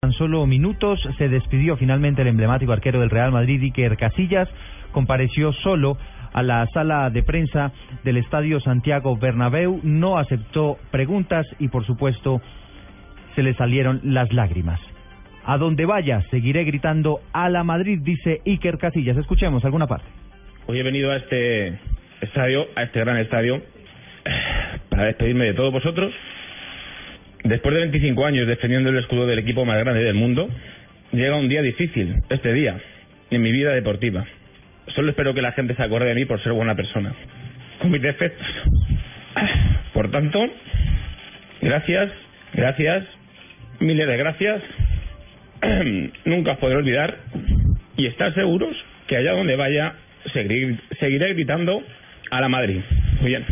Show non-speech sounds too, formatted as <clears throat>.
Tan solo minutos se despidió finalmente el emblemático arquero del Real Madrid, Iker Casillas, compareció solo a la sala de prensa del Estadio Santiago Bernabéu, no aceptó preguntas y por supuesto se le salieron las lágrimas. A donde vaya, seguiré gritando a la Madrid, dice Iker Casillas. Escuchemos alguna parte. Hoy he venido a este estadio, a este gran estadio, <sighs> para despedirme de todos vosotros Después de 25 años defendiendo el escudo del equipo más grande del mundo, llega un día difícil, este día, en mi vida deportiva. Solo espero que la gente se acuerde de mí por ser buena persona, con mis defectos. Por tanto, gracias, gracias, miles de gracias. <clears throat> Nunca os podré olvidar y estar seguros que allá donde vaya seguiré, seguiré gritando a la Madrid. Muy bien.